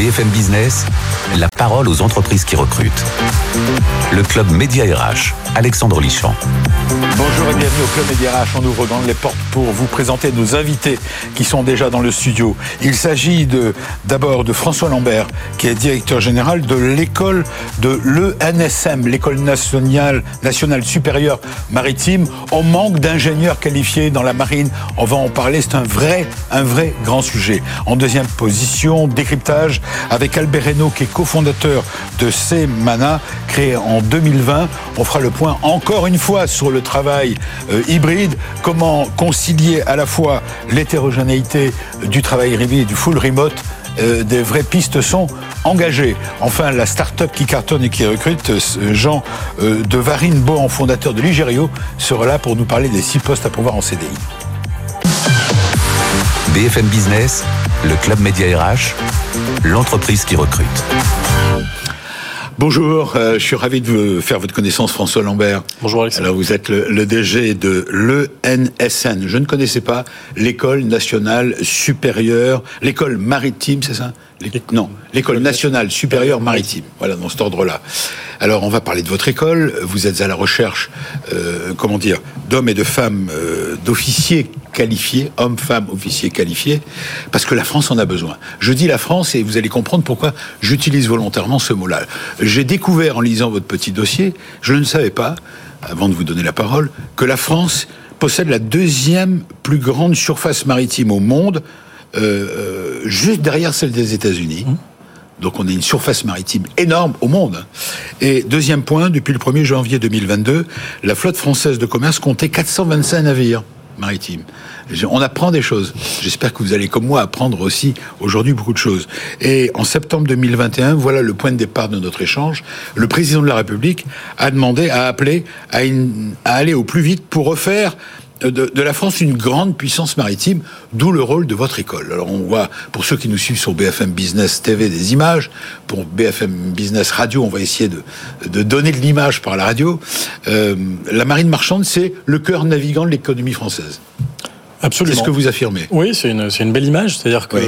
BFM Business, la parole aux entreprises qui recrutent. Le club Média RH, Alexandre Lichamp. Bonjour et bienvenue au Club Média RH. On ouvre les portes pour vous présenter nos invités qui sont déjà dans le studio. Il s'agit de, d'abord de François Lambert, qui est directeur général de l'école de l'ENSM, l'école nationale, nationale supérieure maritime. On manque d'ingénieurs qualifiés dans la marine. On va en parler. C'est un vrai, un vrai grand sujet. En deuxième position, décryptage avec Albert Reynaud, qui est cofondateur de CMANA, créé en 2020. On fera le point encore une fois sur le travail euh, hybride, comment concilier à la fois l'hétérogénéité du travail hybride et du full remote euh, des vraies pistes sont engagées. Enfin, la start-up qui cartonne et qui recrute, euh, Jean de Varine Bohan, fondateur de Ligério, sera là pour nous parler des six postes à pouvoir en CDI. BFM Business, le club Média RH, l'entreprise qui recrute. Bonjour, euh, je suis ravi de faire votre connaissance, François Lambert. Bonjour Alexandre. Alors vous êtes le, le DG de l'ENSN. Je ne connaissais pas l'école nationale supérieure, l'école maritime, c'est ça non, l'école nationale supérieure maritime. Voilà, dans cet ordre-là. Alors, on va parler de votre école. Vous êtes à la recherche, euh, comment dire, d'hommes et de femmes, euh, d'officiers qualifiés, hommes, femmes, officiers qualifiés, parce que la France en a besoin. Je dis la France et vous allez comprendre pourquoi j'utilise volontairement ce mot-là. J'ai découvert en lisant votre petit dossier, je ne savais pas, avant de vous donner la parole, que la France possède la deuxième plus grande surface maritime au monde euh, juste derrière celle des États-Unis. Mmh. Donc on a une surface maritime énorme au monde. Et deuxième point, depuis le 1er janvier 2022, la flotte française de commerce comptait 425 navires maritimes. On apprend des choses. J'espère que vous allez, comme moi, apprendre aussi aujourd'hui beaucoup de choses. Et en septembre 2021, voilà le point de départ de notre échange. Le président de la République a demandé, a appelé à, à aller au plus vite pour refaire de, la France une grande puissance maritime, d'où le rôle de votre école. Alors on voit, pour ceux qui nous suivent sur BFM Business TV, des images. Pour BFM Business Radio, on va essayer de, de donner de l'image par la radio. Euh, la marine marchande, c'est le cœur navigant de l'économie française. Absolument. C'est ce que vous affirmez. Oui, c'est une, une belle image. C'est-à-dire qu'au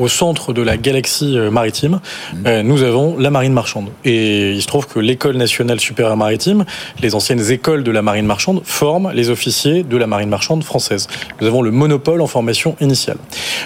au centre de la galaxie euh, maritime, mmh. euh, nous avons la marine marchande. Et il se trouve que l'École nationale supérieure maritime, les anciennes écoles de la marine marchande, forment les officiers de la marine marchande française. Nous avons le monopole en formation initiale.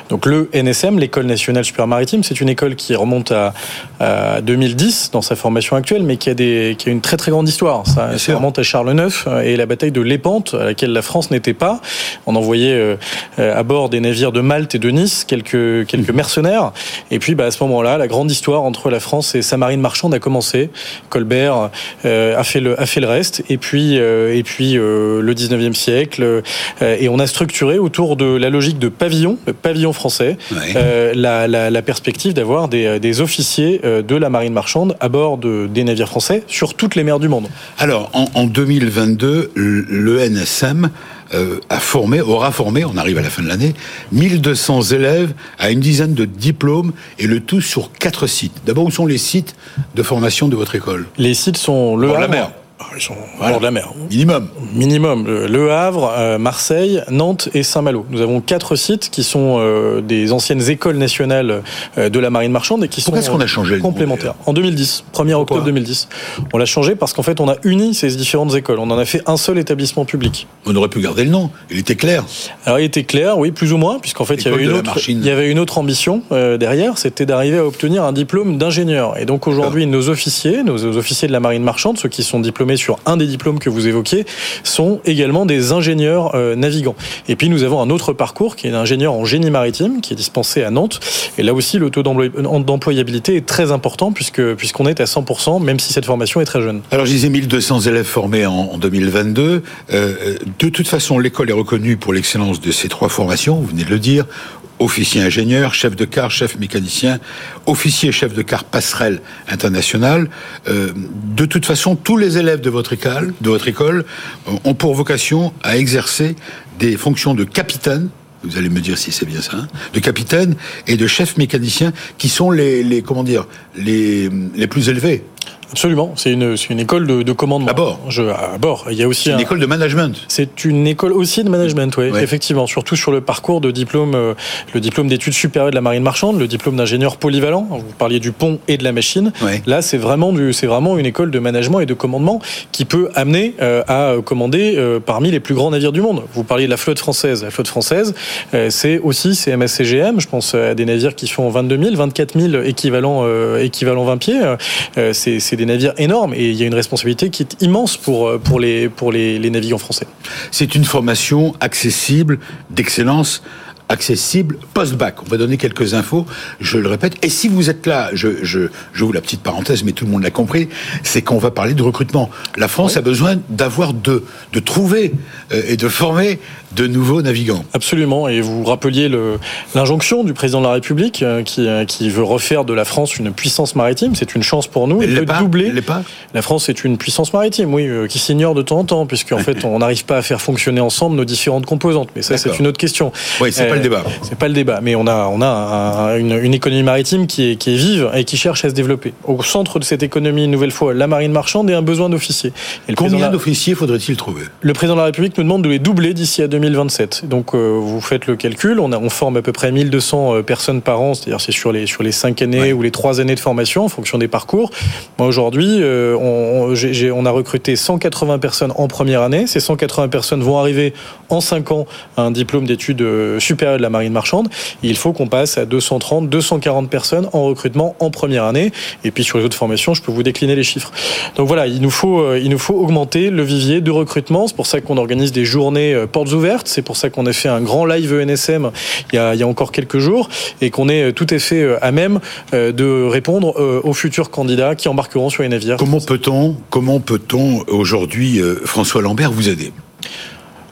Donc le NSM, l'École nationale supérieure maritime, c'est une école qui remonte à, à, 2010 dans sa formation actuelle, mais qui a, des, qui a une très très grande histoire. Ça, ça remonte à Charles IX euh, et la bataille de Lépante, à laquelle la France n'était pas. On envoyait euh, à bord des navires de Malte et de Nice, quelques, quelques mhm. mercenaires. Et puis, bah, à ce moment-là, la grande histoire entre la France et sa marine marchande a commencé. Colbert euh, a, fait le, a fait le reste. Et puis, euh, et puis le 19e siècle. et on a structuré autour de la logique de pavillon, le pavillon français, la, la, la, perspective d'avoir des, des, officiers de la marine marchande à bord de, des navires français sur toutes les mers du monde. Alors, en, en 2022, l'ENSM euh, a formé, aura formé, on arrive à la fin de l'année, 1200 élèves à une dizaine de diplômes et le tout sur quatre sites. D'abord, où sont les sites de formation de votre école? Les sites sont le la mer. Ah, ils sont au bord de la mer. Minimum. Minimum. Le Havre, euh, Marseille, Nantes et Saint-Malo. Nous avons quatre sites qui sont euh, des anciennes écoles nationales euh, de la marine marchande et qui Pourquoi sont qu'on a changé complémentaires. En 2010, 1er octobre 2010. On l'a changé parce qu'en fait, on a uni ces différentes écoles. On en a fait un seul établissement public. On aurait pu garder le nom. Il était clair. Alors, il était clair, oui, plus ou moins, puisqu'en fait, il y, avait une autre, il y avait une autre ambition derrière, c'était d'arriver à obtenir un diplôme d'ingénieur. Et donc, aujourd'hui, nos officiers, nos officiers de la marine marchande, ceux qui sont diplômés sur un des diplômes que vous évoquiez sont également des ingénieurs euh, navigants. Et puis nous avons un autre parcours qui est ingénieur en génie maritime qui est dispensé à Nantes. Et là aussi, le taux d'employabilité est très important puisqu'on est à 100%, même si cette formation est très jeune. Alors je disais 1200 élèves formés en, 2022. Euh, de toute façon, l'école est reconnue pour l'excellence de ces trois formations, vous venez de le dire, officier ingénieur, chef de car, chef mécanicien, officier chef de car passerelle internationale. Euh, de toute façon, tous les élèves de votre école, école ont pour vocation à exercer des fonctions de capitaine vous allez me dire si c'est bien ça, hein, de capitaine et de chef mécanicien qui sont les, les plus élevés. Absolument, c'est une, une école de, de commandement. À bord. Je, à bord. Il y a aussi une école de management. C'est une école aussi de management, oui, effectivement. Surtout sur le parcours de diplôme, euh, le diplôme d'études supérieures de la marine marchande, le diplôme d'ingénieur polyvalent. Vous parliez du pont et de la machine. Là, c'est vraiment du, c'est vraiment une école de management et de commandement qui peut amener euh, à commander euh, parmi les plus grands navires du monde. Vous parliez de la flotte française. La flotte française, c'est aussi CMS-CGM. Je pense à des navires qui font 22 000, 24 000 équivalents, équivalents 20 pieds. c'est des navires énormes et il y a une responsabilité qui est immense pour, euh, les, pour les navigants français. C'est une formation accessible, d'excellence accessible post-bac. On va donner quelques infos, je le répète. Et si vous êtes là, je, je, je vous la petite parenthèse, mais tout le monde l'a compris, c'est qu'on va parler de recrutement. La France a besoin d'avoir de, de trouver euh, et de former de nouveaux navigants. Absolument. Et vous rappeliez l'injonction du président de la République euh, qui, euh, qui, veut refaire de la France une puissance maritime. C'est une chance pour nous. Elle de pas, doubler. Pas. La France est une puissance maritime, oui, qui s'ignore de temps en temps, puisqu'en fait, on n'arrive pas à faire fonctionner ensemble nos différentes composantes. Mais ça, c'est une autre question. Oui, c'est pas le débat. C'est pas le débat. Mais on a, on a un, une, une, économie maritime qui est, qui est vive et qui cherche à se développer. Au centre de cette économie, une nouvelle fois, la marine marchande et un besoin d'officiers. Combien d'officiers faudrait-il trouver? Le président de la République nous demande de les doubler d'ici à 2027. Donc, euh, vous faites le calcul, on, a, on forme à peu près 1200 euh, personnes par an, c'est-à-dire c'est sur les sur les cinq années ouais. ou les trois années de formation en fonction des parcours. Moi aujourd'hui, euh, on, a recruté 180 personnes en première année. Ces 180 personnes vont arriver en 5 ans à un diplôme d'études supérieures de la marine marchande. Il faut qu'on passe à 230, 240 personnes en recrutement en première année. Et puis sur les autres formations, je peux vous décliner les chiffres. Donc voilà, il nous faut il nous faut augmenter le vivier de recrutement. C'est pour ça qu'on organise des journées portes ouvertes. C'est pour ça qu'on a fait un grand live ENSM il y a, il y a encore quelques jours et qu'on est tout à fait euh, à même euh, de répondre euh, aux futurs candidats qui embarqueront sur les navires. Comment peut-on, comment peut-on aujourd'hui, François Lambert, vous aider?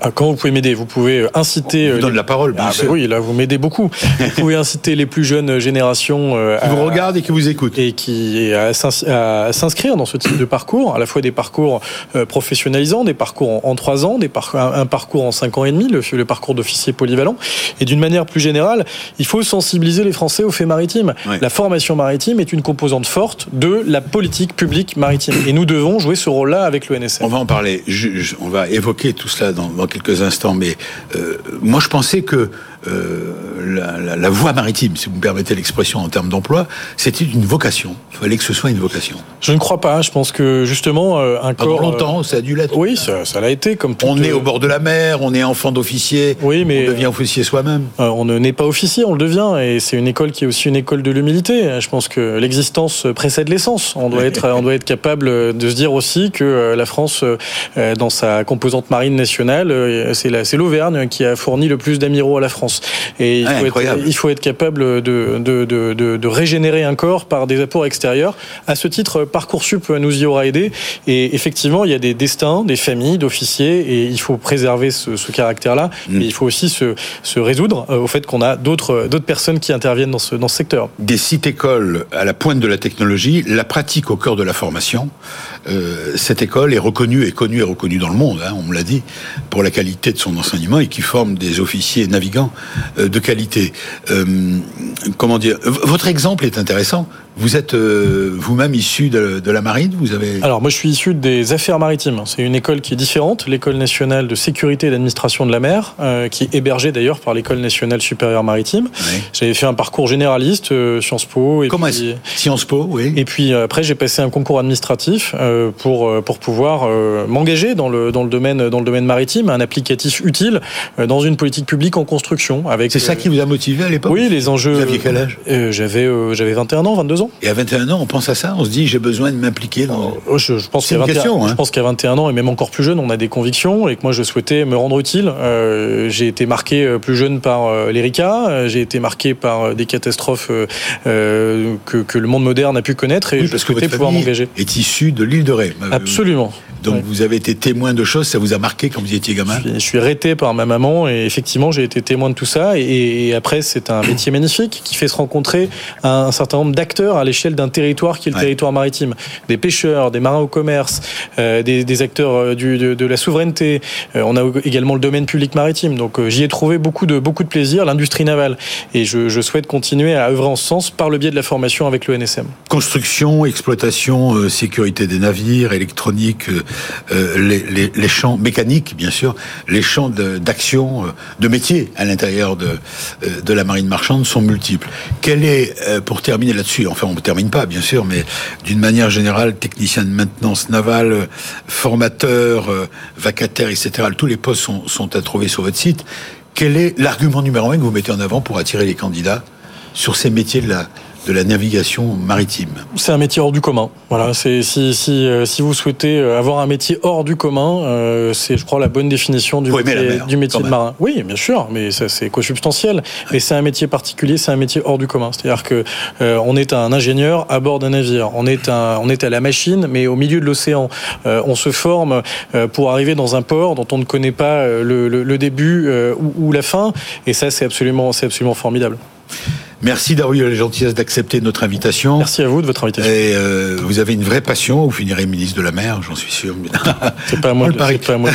Ah, Comment vous pouvez m'aider Vous pouvez euh, inciter. Je vous donne les... la parole. Ah, sûr. oui, là vous m'aidez beaucoup. vous pouvez inciter les plus jeunes générations euh, qui vous regardent et qui vous écoutent et qui à s'inscrire dans ce type de parcours, à la fois des parcours euh, professionnalisants, des parcours en trois ans, des par... un parcours en cinq ans et demi, le, le parcours d'officier polyvalent. Et d'une manière plus générale, il faut sensibiliser les Français aux faits maritimes. Oui. La formation maritime est une composante forte de la politique publique maritime, et nous devons jouer ce rôle-là avec l'ONSM. On va en parler. Je, je, on va évoquer tout cela dans, dans quelques instants, mais euh, moi je pensais que la, la, la, voie maritime, si vous me permettez l'expression en termes d'emploi, c'était une vocation. Il fallait que ce soit une vocation. Je ne crois pas. Je pense que justement euh, un Pendant corps. longtemps, ça a dû l'être. Oui, ça, ça l'a été. Comme on est au bord de la mer, on est enfant d'officier. Oui, mais on devient officier soi-même. Euh, on ne n'est pas officier, on le devient, et c'est une école qui est aussi une école de l'humilité. Je pense que l'existence précède l'essence. On doit être, on doit être capable de se dire aussi que la France, dans sa composante marine nationale, c'est l'Auvergne qui a fourni le plus d'amiraux à la France. Et il, ouais, faut être, il, faut être, capable de, de, de, de, régénérer un corps par des apports extérieurs. À ce titre, Parcoursup nous y aura aidé. Et effectivement, il y a des destins, des familles d'officiers, et il faut préserver ce, ce caractère-là. Mm. Mais il faut aussi se, se résoudre au fait qu'on a d'autres personnes qui interviennent dans ce, dans ce secteur. Des sites écoles à la pointe de la technologie, la pratique au cœur de la formation. Euh, cette école est reconnue et connue et reconnue dans le monde, hein, on me l'a dit, pour la qualité de son enseignement et qui forme des officiers navigants euh, de qualité. Euh, comment dire Votre exemple est intéressant. Vous êtes euh, vous-même issu de, de, la marine Vous avez Alors moi je suis issu des affaires maritimes. C'est une école qui est différente, l'école nationale de sécurité et d'administration de la mer, euh, qui est hébergée d'ailleurs par l'école nationale supérieure maritime. Oui. J'avais fait un parcours généraliste, euh, Sciences Po. Et Comment puis, Sciences Po, oui. Et puis après j'ai passé un concours administratif pour pour pouvoir m'engager dans le dans le domaine dans le domaine maritime, un applicatif utile dans une politique publique en construction. C'est ça qui vous a motivé à l'époque Oui, les enjeux. Vous aviez quel âge J'avais j'avais 21 ans, 22 ans ans. Et à 21 ans, on pense à ça On se dit, j'ai besoin de m'impliquer dans. Oh, je, je pense qu'à 21, hein. je 21 ans, et même encore plus jeune, on a des convictions, et que moi, je souhaitais me rendre utile. Euh, j'ai été marqué euh, plus jeune par euh, l'ERICA, euh, j'ai été marqué par des catastrophes que, que, le monde moderne a pu connaître, et je souhaitais pouvoir m'engager. est issu de l'île de Ré. Absolument. Donc vous avez été témoin de choses, ça vous a marqué quand vous étiez gamin? Je suis, arrêté par ma maman, et effectivement, j'ai été témoin de tout ça, et, après, c'est un métier magnifique qui fait se rencontrer un, certain nombre d'acteurs à l'échelle d'un territoire qui est le territoire maritime. Des pêcheurs, des marins au commerce, euh, des, des, acteurs euh, du, de, de, la souveraineté. Euh, on a également le domaine public maritime. Donc euh, j'y ai trouvé beaucoup de, beaucoup de plaisir, l'industrie navale. Et je, je, souhaite continuer à œuvrer en ce sens par le biais de la formation avec l'ONSM. Construction, exploitation, sécurité des navires, électronique, les, les, les, champs mécaniques, bien sûr, les champs d'action, de, de métier à l'intérieur de, de la marine marchande sont multiples. Quel est, pour terminer là-dessus, enfin on ne termine pas bien sûr, mais d'une manière générale, technicien de maintenance navale, formateur, euh, vacataire, etc., tous les postes sont, à trouver sur votre site. Quel est l'argument numéro un que vous mettez en avant pour attirer les candidats sur ces métiers de de la navigation maritime. C'est un métier hors du commun. Voilà, c'est si si euh, si vous souhaitez euh, avoir un métier hors du commun, euh, c'est je crois la bonne définition du métier, du métier de marin. Oui, bien sûr, mais ça c'est consubstantiel. Mais c'est un métier particulier, c'est un métier hors du commun. C'est-à-dire que on est un ingénieur à bord d'un navire, on est un on est à la machine, mais au milieu de l'océan. on se forme pour arriver dans un port dont on ne connaît pas le, le, le début ou, ou la fin, et ça c'est absolument c'est absolument formidable. Merci d'avoir eu la gentillesse d'accepter notre invitation. Merci à vous de votre invitation. Et euh, vous avez une vraie passion. Vous finirez ministre de la mer, j'en suis sûr. c'est pas à moi. Pas à moi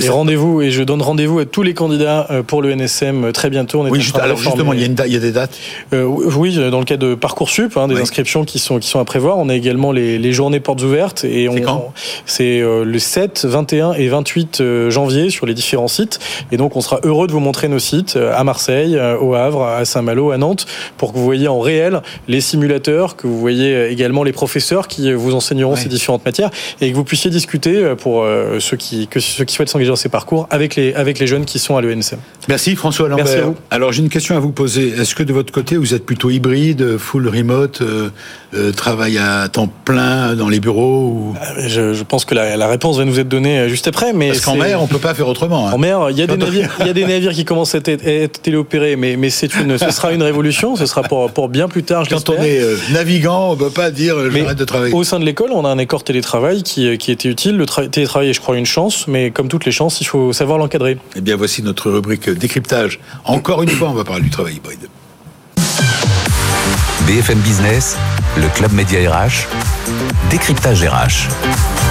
et rendez-vous et je donne rendez-vous à tous les candidats euh, pour le NSM euh, très bientôt. On est oui, juste, alors justement, il y, a une il y, a des dates. Euh, oui, dans le cas de parcoursup, hein, des inscriptions qui sont qui sont à prévoir. On a également les, les journées portes ouvertes et on. C'est le 7, 21 et 28 janvier sur les différents sites. Et donc, on sera heureux de vous montrer nos sites à Marseille, au Havre, à Saint-Malo à Nantes pour que vous voyez en réel les simulateurs, que vous voyez également les professeurs qui vous enseigneront ces différentes matières et que vous puissiez discuter euh, pour euh, ceux qui, que ceux qui souhaitent s'engager dans ces parcours avec les, avec les jeunes qui sont à l'ENSM. Merci François Lambert. Merci à vous. Alors j'ai une question à vous poser. Est-ce que de votre côté vous êtes plutôt hybride, full remote, euh, travail à temps plein dans les bureaux ou... je, je, pense que la, la, réponse va nous être donnée juste après. Mais Parce qu'en mer on peut pas faire autrement. Hein. En mer il y a des navires, il y a des navires qui commencent à être, être téléopérés, mais, mais c'est une, ce sera une révolution, ce sera pour, pour bien plus tard. Quand on est euh, navigant, on ne peut pas dire euh, j'arrête de travailler. Au sein de l'école, on a un accord télétravail qui, euh, qui était utile. Le télétravail est, je crois, une chance, mais comme toutes les chances, il faut savoir l'encadrer. Eh bien, voici notre rubrique décryptage. Encore une fois, on va parler du travail hybride. BFM Business, le Club Média RH, décryptage RH.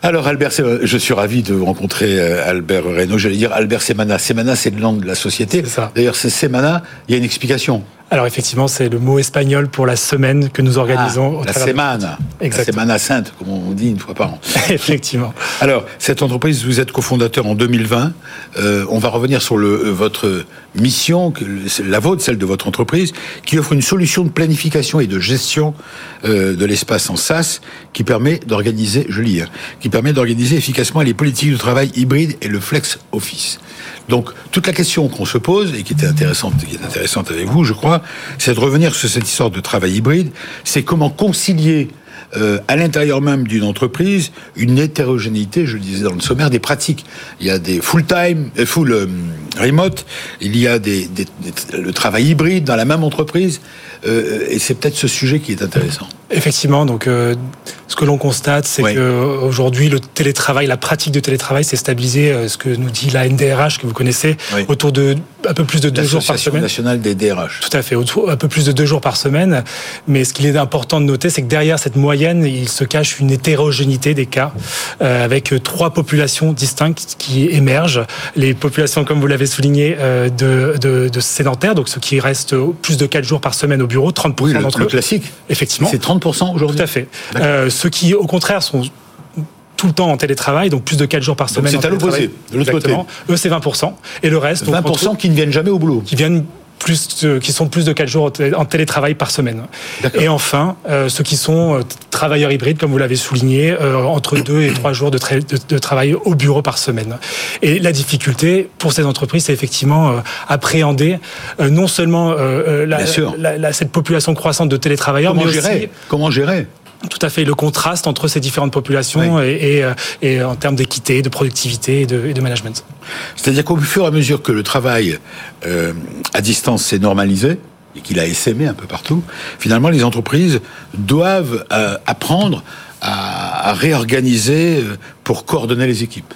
Alors Albert, je suis ravi de rencontrer euh, Albert Reynaud. J'allais dire Albert Semana. Semana, c'est le nom de la société. D'ailleurs, c'est Semana. Il y a une explication. Alors effectivement, c'est le mot espagnol pour la semaine que nous organisons. Ah, la semana. La semana sainte, comme on dit une fois par an. effectivement. Alors, cette entreprise, vous êtes cofondateur en 2020. Euh, on va revenir sur le, euh, votre mission, la vôtre, celle de votre entreprise, qui offre une solution de planification et de gestion euh, de l'espace en SaaS qui permet d'organiser, je lis, hein, qui permet d'organiser efficacement les politiques de travail hybride et le flex office. Donc, toute la question qu'on se pose, et qui était intéressante, est intéressante avec vous, je crois, c'est de revenir sur cette histoire de travail hybride, c'est comment concilier euh, à l'intérieur même d'une entreprise une hétérogénéité, je le disais dans le sommaire, des pratiques. Il y a des full-time, euh, full euh, remote, il y a des, des, le travail hybride dans la même entreprise, euh, et c'est peut-être ce sujet qui est intéressant. Effectivement, donc euh, ce que l'on constate, c'est qu'aujourd'hui, que aujourd'hui le télétravail, la pratique de télétravail s'est stabilisée. Euh, ce que nous dit la NDRH que vous connaissez, autour de un peu plus de deux jours par semaine. nationale des DRH. Tout à fait, autour, un peu plus de deux jours par semaine. Mais ce qu'il est important de noter, c'est que derrière cette moyenne, il se cache une hétérogénéité des cas, euh, avec trois populations distinctes qui émergent. Les populations, comme vous l'avez souligné, euh, de, de, de, sédentaires, donc ceux qui restent plus de quatre jours par semaine au bureau, 30% oui, d'entre eux. Le classique. Effectivement. C'est 30% aujourd'hui. Tout à fait. Euh, ceux qui, au contraire, sont tout le temps en télétravail, donc plus de 4 jours par semaine. C'est à l'opposé, de l'autre côté. Eux, c'est 20%. Et le reste. 20% qui ne viennent jamais au boulot. Qui viennent plus qui sont plus de 4 jours en télétravail par semaine. Et enfin, ceux qui sont travailleurs hybrides, comme vous l'avez souligné, entre 2 et 3 jours de, de, travail au bureau par semaine. Et la difficulté pour ces entreprises, c'est effectivement appréhender non seulement la, cette population croissante de télétravailleurs, Comment mais gérer? Comment gérer? Tout à fait le contraste entre ces différentes populations et, et, en termes d'équité, de productivité et de, management. C'est-à-dire qu'au fur et à mesure que le travail euh, à distance s'est normalisé, et qu'il a essaimé un peu partout, finalement les entreprises doivent euh, apprendre à, à réorganiser euh, pour coordonner les équipes.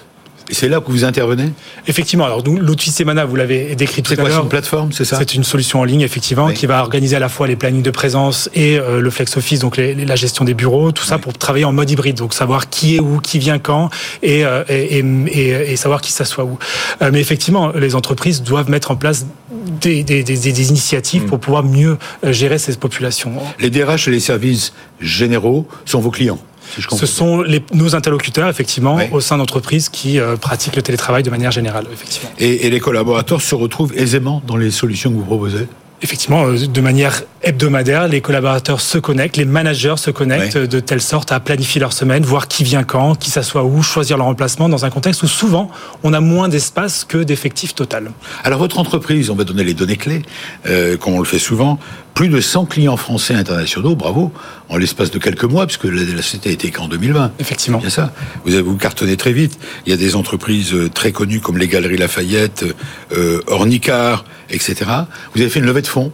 Et c'est là que vous intervenez Effectivement. Alors, l'outil Semana, vous l'avez décrit tout à l'heure. C'est une plateforme, c'est ça C'est une solution en ligne, effectivement, qui va organiser à la fois les plannings de présence et euh, le flex office, donc la gestion des bureaux, tout ça pour travailler en mode hybride. Donc, savoir qui est où, qui vient quand et, euh, et, et, et savoir qui s'assoit où. Euh, mais effectivement, les entreprises doivent mettre en place des, des, des, des initiatives mm. pour pouvoir mieux gérer ces populations. Les DRH et les services généraux sont vos clients ce sont les, nos interlocuteurs, effectivement, au sein d'entreprises qui euh, pratiquent le télétravail de manière générale, effectivement. Et, et les collaborateurs se retrouvent aisément dans les solutions que vous proposez? Effectivement, euh, de manière hebdomadaire, les collaborateurs se connectent, les managers se connectent de telle sorte à planifier leur semaine, voir qui vient quand, qui s'assoit où, choisir leur emplacement dans un contexte où souvent on a moins d'espace que d'effectifs total. Alors votre entreprise, on va donner les données clés, euh, comme on le fait souvent, plus de 100 clients français internationaux, bravo, en l'espace de quelques mois, puisque la, la société a été qu'en 2020. Effectivement. Bien ça. Vous avez vous cartonné très vite. Il y a des entreprises euh, très connues comme les Galeries Lafayette, euh, Ornicar, etc. Vous avez fait une levée de fonds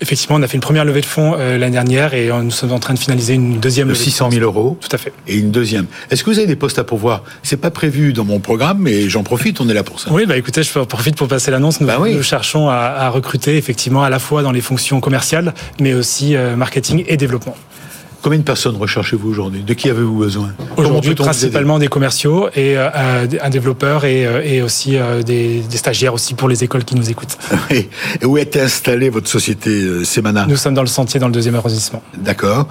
Effectivement, on a fait une première levée de fonds euh, l'année dernière et nous sommes en train de finaliser une deuxième de levée 600 000 euros. Tout à fait. Et une deuxième. Est-ce que vous avez des postes à pourvoir? C'est pas prévu dans mon programme, mais j'en profite. On est là pour ça. Oui, bah écoutez, je profite pour passer l'annonce. Nous, bah nous cherchons à, à, recruter effectivement à la fois dans les fonctions commerciales, mais aussi euh, marketing et développement. Combien de personnes recherchez-vous aujourd'hui? De qui avez-vous besoin? Aujourd'hui, principalement des commerciaux et euh, un développeur et, euh, et aussi euh, des, des, stagiaires aussi pour les écoles qui nous écoutent. et où est installée votre société Semana? Nous sommes dans le sentier, dans le deuxième arrondissement. D'accord.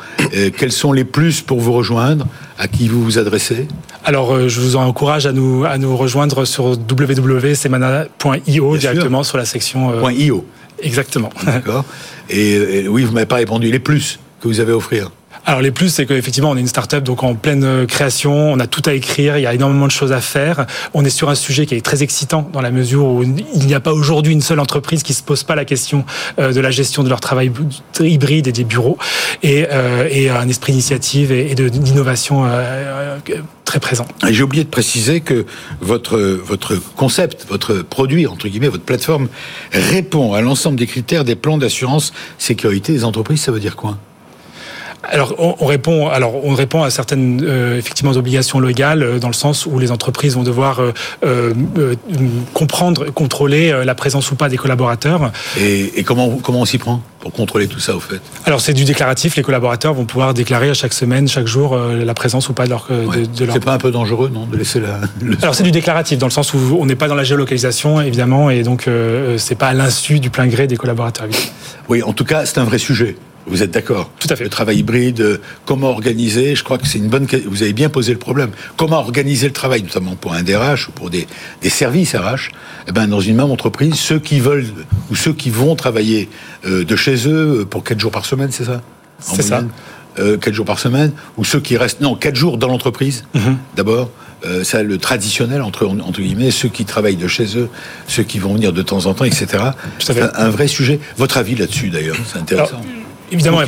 quels sont les plus pour vous rejoindre? À qui vous vous adressez? Alors, je vous encourage à nous, à nous rejoindre sur www.semana.io directement sur la section... .io Exactement. D'accord. Et, et oui, vous m'avez pas répondu. Les plus que vous avez à offrir alors les plus, c'est qu'effectivement, on est une start-up donc en pleine euh, création, on a tout à écrire, il y a énormément de choses à faire. On est sur un sujet qui est très excitant dans la mesure où il n'y a pas aujourd'hui une seule entreprise qui se pose pas la question euh, de la gestion de leur travail hybride et des bureaux, et, euh, un esprit d'initiative et d'innovation très présent. J'ai oublié de préciser que votre, votre concept, votre produit, entre guillemets, votre plateforme, répond à l'ensemble des critères des plans d'assurance sécurité des entreprises. Ça veut dire quoi? Alors on, répond, alors on répond à certaines euh, effectivement obligations légales euh, dans le sens où les entreprises vont devoir euh, comprendre, contrôler la présence ou pas des collaborateurs. Et, comment comment on s'y prend pour contrôler tout ça au fait? Alors c'est du déclaratif. Les collaborateurs vont pouvoir déclarer à chaque semaine, chaque jour, la présence ou pas de leur. De, leur... C'est pas un peu dangereux, non, de laisser la. Alors c'est du déclaratif dans le sens où on n'est pas dans la géolocalisation évidemment et donc c'est pas à l'insu du plein gré des collaborateurs. Oui, en tout cas c'est un vrai sujet. Vous êtes d'accord Tout à fait. Le travail hybride, euh, comment organiser Je crois que c'est une bonne. Vous avez bien posé le problème. Comment organiser le travail, notamment pour un DRH ou pour des, des services RH eh ben, Dans une même entreprise, ceux qui veulent ou ceux qui vont travailler euh, de chez eux euh, pour 4 jours par semaine, c'est ça? C'est ça. Euh, 4 jours par semaine, ou ceux qui restent. Non, 4 jours dans l'entreprise, mm-hmm. d'abord. Euh, ça, le traditionnel entre, entre guillemets, ceux qui travaillent de chez eux, ceux qui vont venir de temps en temps, etc. C'est un, un, vrai sujet. Votre avis là-dessus, d'ailleurs, c'est intéressant. Évidemment,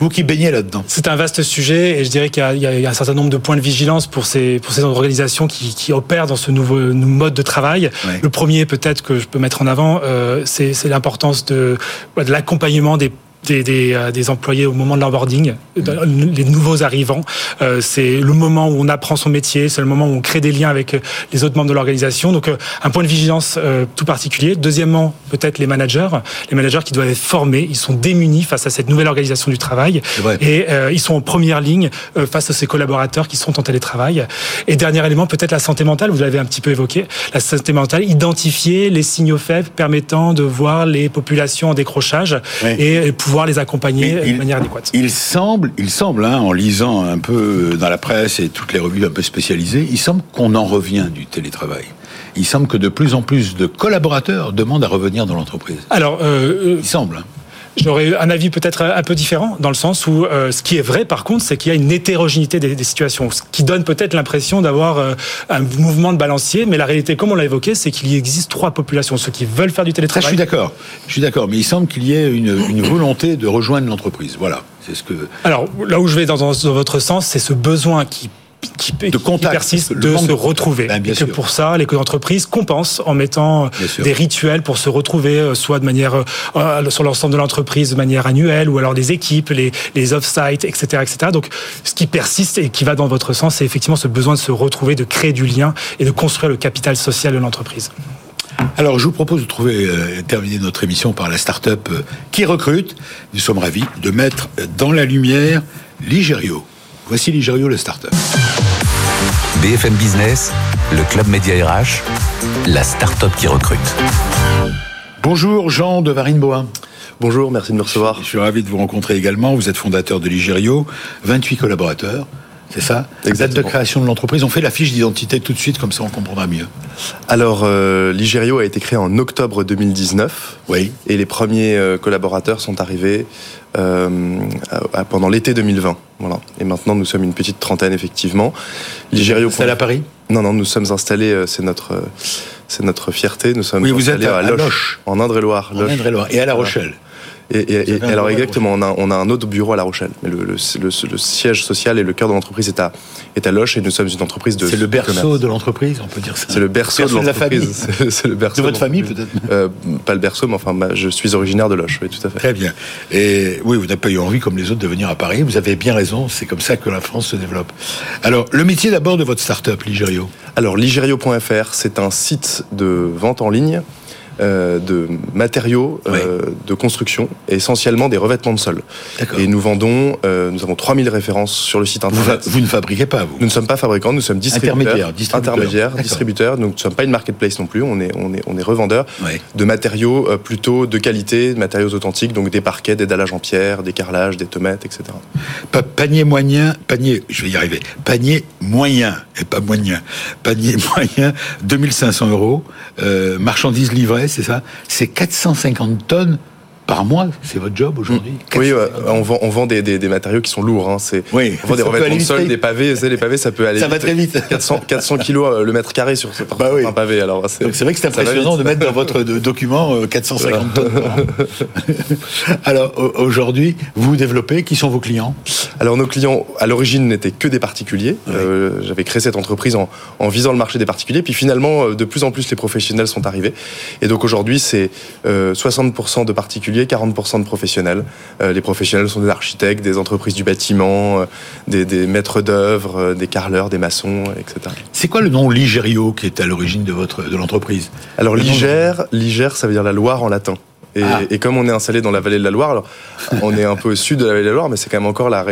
vous, qui, baignez là-dedans. C'est un vaste sujet et je dirais qu'il y, a un certain nombre de points de vigilance pour ces, pour ces organisations qui, qui opèrent dans ce nouveau mode de travail. Le premier, peut-être que je peux mettre en avant, euh, c'est l'importance de, de l'accompagnement des des, euh, des, employés au moment de l'onboarding, les nouveaux arrivants. Euh, c'est le moment où on apprend son métier, c'est le moment où on crée des liens avec euh, les autres membres de l'organisation. Donc un point de vigilance tout particulier. Deuxièmement, peut-être les managers, les managers qui doivent être formés, ils sont démunis face à cette nouvelle organisation du travail et ils sont en première ligne face à ces collaborateurs qui sont en télétravail. Et dernier élément, peut-être la santé mentale, vous l'avez un petit peu évoqué, la santé mentale, identifier les signaux faibles permettant de voir les populations en décrochage et pouvoir les accompagner de manière adéquate. Il semble, il semble hein, en lisant un peu dans la presse et toutes les revues un peu spécialisées, il semble qu'on en revient du télétravail. il semble que de plus en plus de collaborateurs demandent à revenir dans l'entreprise. Alors, euh, il semble. J'aurais un avis peut-être un peu différent, dans le sens où euh, ce qui est vrai, par contre, c'est qu'il y a une hétérogénéité des, situations, ce qui donne peut-être l'impression d'avoir euh, un mouvement de balancier, mais la réalité, comme on l'a évoqué, c'est qu'il y existe trois populations, ceux qui veulent faire du télétravail. je suis d'accord, je suis d'accord, mais il semble qu'il y ait une, une volonté de rejoindre l'entreprise. Voilà, c'est ce que. Alors là où je vais dans, dans votre sens, c'est ce besoin qui qui, de contact, persiste de se retrouver. Ben, et que pour ça, les entreprises compensent en mettant des rituels pour se retrouver, euh, soit de manière euh, euh, sur l'ensemble de l'entreprise de manière annuelle, ou alors des équipes, les, les off-site, etc., etc. Donc, ce qui persiste et qui va dans votre sens, c'est effectivement ce besoin de se retrouver, de créer du lien et de construire le capital social de l'entreprise. Alors, je vous propose de trouver, terminer notre émission par la start-up qui recrute. Nous sommes ravis de mettre dans la lumière Ligério. Voici Ligério, le start-up. BFM Business, le club média RH, la start-up qui recrute. Bonjour Jean de Varine-Boin. Bonjour, merci de me recevoir. Je suis ravi de vous rencontrer également. Vous êtes fondateur de Ligério, 28 collaborateurs. C'est ça Date de création de l'entreprise. On fait la fiche d'identité tout de suite, comme ça on comprendra mieux. Alors, euh, Ligério a été créé en octobre 2019. Oui. Et les premiers euh, collaborateurs sont arrivés euh, pendant l'été 2020. Voilà. Et maintenant, nous sommes une petite trentaine, effectivement. Ligério. Installé à Paris? Non, non, nous sommes installés, c'est notre, c'est notre fierté. Nous sommes oui, vous êtes à, Loche, en Indre-et-Loire. En Indre-et-Loire. Et à La Rochelle. Et, alors exactement, on a, on a, un autre bureau à La Rochelle. Mais le, le, le, siège social et le cœur de l'entreprise est à, est à Loche et nous sommes une entreprise de. C'est le berceau de l'entreprise, on peut dire ça. C'est le berceau, de l'entreprise. C'est le berceau. De votre famille peut-être euh, Pas le berceau, mais enfin, je suis originaire de Loche, oui, tout à fait. Très bien. Et oui, vous n'avez pas eu envie, comme les autres, de venir à Paris. Vous avez bien raison. C'est comme ça que la France se développe. Alors, le métier d'abord de votre start-up, Ligerio? Alors, ligerio.fr, c'est un site de vente en ligne euh, de matériaux euh, de construction, essentiellement des revêtements de sol. Et nous vendons, euh, nous avons 3000 références sur le site internet. Vous, ne fabriquez pas, vous Nous ne sommes pas fabricants, nous sommes distributeurs. Intermédiaires, intermédiaires, distributeurs. Donc nous ne sommes pas une marketplace non plus, on est, on est, on est revendeur de matériaux plutôt de qualité, de matériaux authentiques, donc des parquets, des dallages en pierre, des carrelages, des tomates, etc. panier moyen, panier, je vais y arriver, panier moyen, et pas moyen, panier moyen, 2500 euros, marchandises livrées c'est ça C'est 450 tonnes par mois, c'est votre job aujourd'hui. Oui, on vend, on vend des, des, matériaux qui sont lourds. Hein. C'est, oui, on vend des revêtements de sol, des pavés. les pavés, ça peut aller. Ça va très vite. 400, 400 kilos euh, le mètre carré sur ce bah un pavé. Alors, c'est, c'est vrai que c'est impressionnant de mettre dans votre document 450 euh, tonnes. alors aujourd'hui, vous développez. Qui sont vos clients? Alors nos clients, à l'origine, n'étaient que des particuliers. Euh, j'avais créé cette entreprise en, en, visant le marché des particuliers. Puis finalement, de plus en plus, les professionnels sont arrivés. Et donc aujourd'hui, c'est 60% de particuliers 40% de professionnels. Euh, les professionnels sont des architectes, des entreprises du bâtiment, euh, des, maîtres d'œuvre, euh, des carleurs, des maçons, etc. C'est quoi le nom Ligério qui est à l'origine de votre de l'entreprise? Alors Ligère, Ligère, ça veut dire la Loire en latin. Ah. Et, comme on est installé dans la vallée de la Loire, on est un peu au sud de la vallée de la Loire, mais c'est quand même encore la,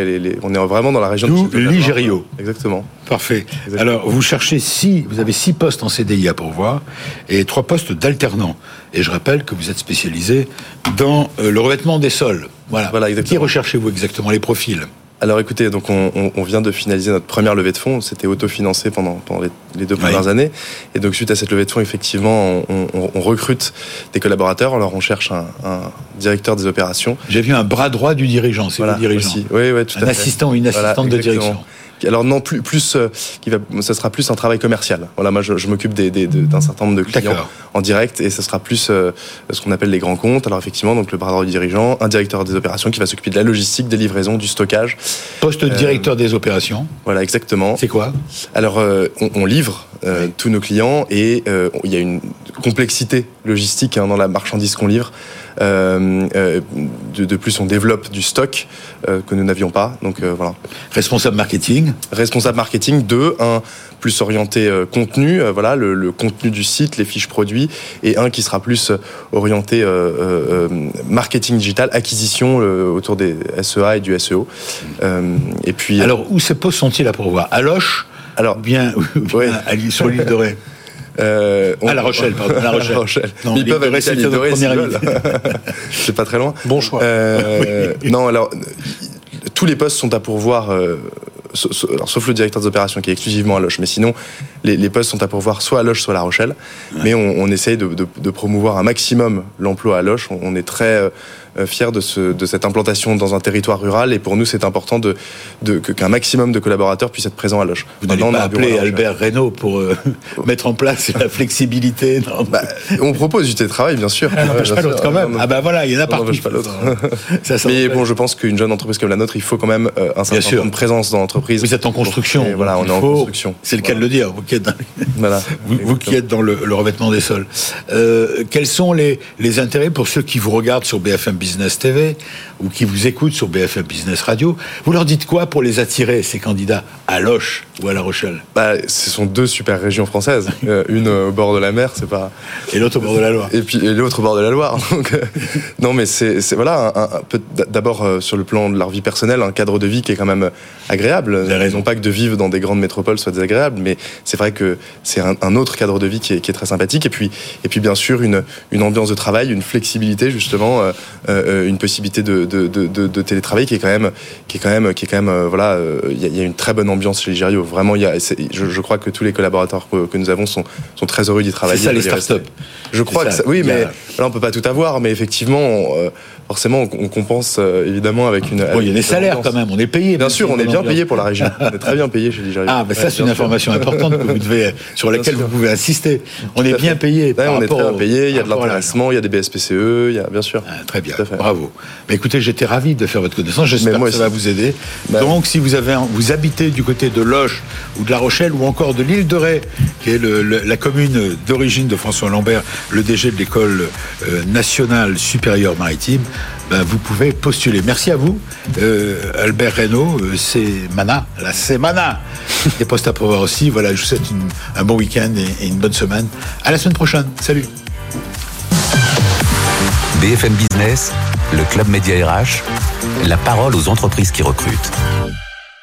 on est vraiment dans la région de Ligério. Exactement. Parfait. Alors, vous cherchez six, vous avez six postes en CDI à pourvoir et trois postes d'alternants. Et je rappelle que vous êtes spécialisé dans euh, le revêtement des sols. Voilà. voilà Qui recherchez-vous exactement les profils? Alors écoutez, donc on, vient de finaliser notre première levée de fonds. C'était autofinancé pendant, pendant les, deux premières années. Et donc suite à cette levée de fonds, effectivement, on, recrute des collaborateurs. Alors on cherche un, directeur des opérations. J'ai vu un bras droit du dirigeant, c'est le dirigeant. Oui, oui, tout un assistant ou une assistante de direction alors non plus plus euh, qui va ça sera plus un travail commercial. Voilà, moi je, m'occupe d'un certain nombre de clients en direct et ce sera plus euh, ce qu'on appelle les grands comptes. Alors effectivement, donc le bras dirigeant, un directeur des opérations qui va s'occuper de la logistique, des livraisons, du stockage. Poste euh, directeur des opérations. Voilà, exactement. C'est quoi? Alors on, livre tous nos clients et il y a une complexité logistique hein, dans la marchandise qu'on livre. Euh, euh, de, plus, on développe du stock euh, que nous n'avions pas. Donc voilà. Responsable marketing. Responsable marketing. Deux, un plus orienté contenu, voilà le, contenu du site, les fiches produits, et un qui sera plus orienté marketing digital, acquisition autour des SEA et du SEO. et puis. Alors où ces postes sont-ils à pourvoir? À Loche? Alors, bien, bien sur l'île de Ré? Euh, À La Rochelle, pardon. À La Rochelle. Non, ils peuvent rester à l'île C'est pas très loin. Bon choix. Euh, non, alors tous les postes sont à pourvoir. Euh, sauf le directeur des opérations qui est exclusivement à Loche, mais sinon les, postes sont à pourvoir soit à Loche, soit à La Rochelle. Mais on, essaye de, de, promouvoir un maximum l'emploi à Loche. On, est très euh, fiers de, ce, de, cette implantation dans un territoire rural et pour nous c'est important de, de qu'un maximum de collaborateurs puissent être présents à Loche. Vous n'allez pas appeler Albert Reynaud pour euh, mettre en place la flexibilité bah, On propose du télétravail bien sûr. Ah, n'empêche pas l'autre quand même. Ah bah voilà, il y en a partout. pas l'autre. Mais bon, je pense qu'une jeune entreprise comme la nôtre, il faut quand même euh, un certain nombre de présence dans l'entreprise. Vous êtes en construction. voilà, on est en construction. C'est le cas de le dire. Vous qui êtes dans, voilà, vous, qui êtes dans le, revêtement des sols. quels sont les, les intérêts pour ceux qui vous regardent sur BFM Business TV ou qui vous écoutent sur BFM Business Radio, vous leur dites quoi pour les attirer, ces candidats, à Loche ou à La Rochelle? Bah, Ce sont deux super régions françaises. Euh, une au bord de la mer, c'est pas. Et l'autre au bord de la Loire. Et puis l'autre au bord de la Loire. Donc, euh, non, mais c'est voilà, un, peu d'abord euh, sur le plan de leur vie personnelle, un cadre de vie qui est quand même agréable. Non pas que de vivre dans des grandes métropoles soit désagréable, mais c'est vrai que c'est un, autre cadre de vie qui est, qui est, très sympathique. Et puis, et puis bien sûr, une, une ambiance de travail, une flexibilité, justement, une possibilité de, de, télétravail qui est quand même, qui est quand même, qui est quand même, euh, voilà, euh, il y, a une très bonne ambiance chez Ligerio. Vraiment, il y a, je, crois que tous les collaborateurs que, nous avons sont, sont très heureux d'y travailler. C'est ça les startups. Je crois que ça, oui, mais là on peut pas tout avoir, mais effectivement. Euh, forcément, on, compense évidemment avec une. il y a des salaires quand même, on est payé. Bien sûr, on est bien payé pour la région. on est très bien payé chez Ligerio. Ah, ben ça, c'est une information importante que vous devez, sur laquelle vous pouvez insister. On est bien payé. on est très bien payé, il y a de l'intéressement, il y a des BSPCE, il y a, bien sûr. Ah, très bien, bravo. Mais écoutez, j'étais ravi de faire votre connaissance. J'espère que ça va vous aider. Bah Donc, si vous avez, vous habitez du côté de Loche ou de La Rochelle ou encore de l'île de Ré, qui est la commune d'origine de François Lambert, le DG de l'école euh, nationale supérieure maritime, ben, vous pouvez postuler. Merci à vous, euh, Albert Reynaud. Euh, c'est Mana, là, c'est Mana. Des postes à pouvoir aussi. Voilà, je vous souhaite un bon week-end et, et une bonne semaine. À la semaine prochaine. Salut. BFM Business, le Club Média RH, la parole aux entreprises qui recrutent.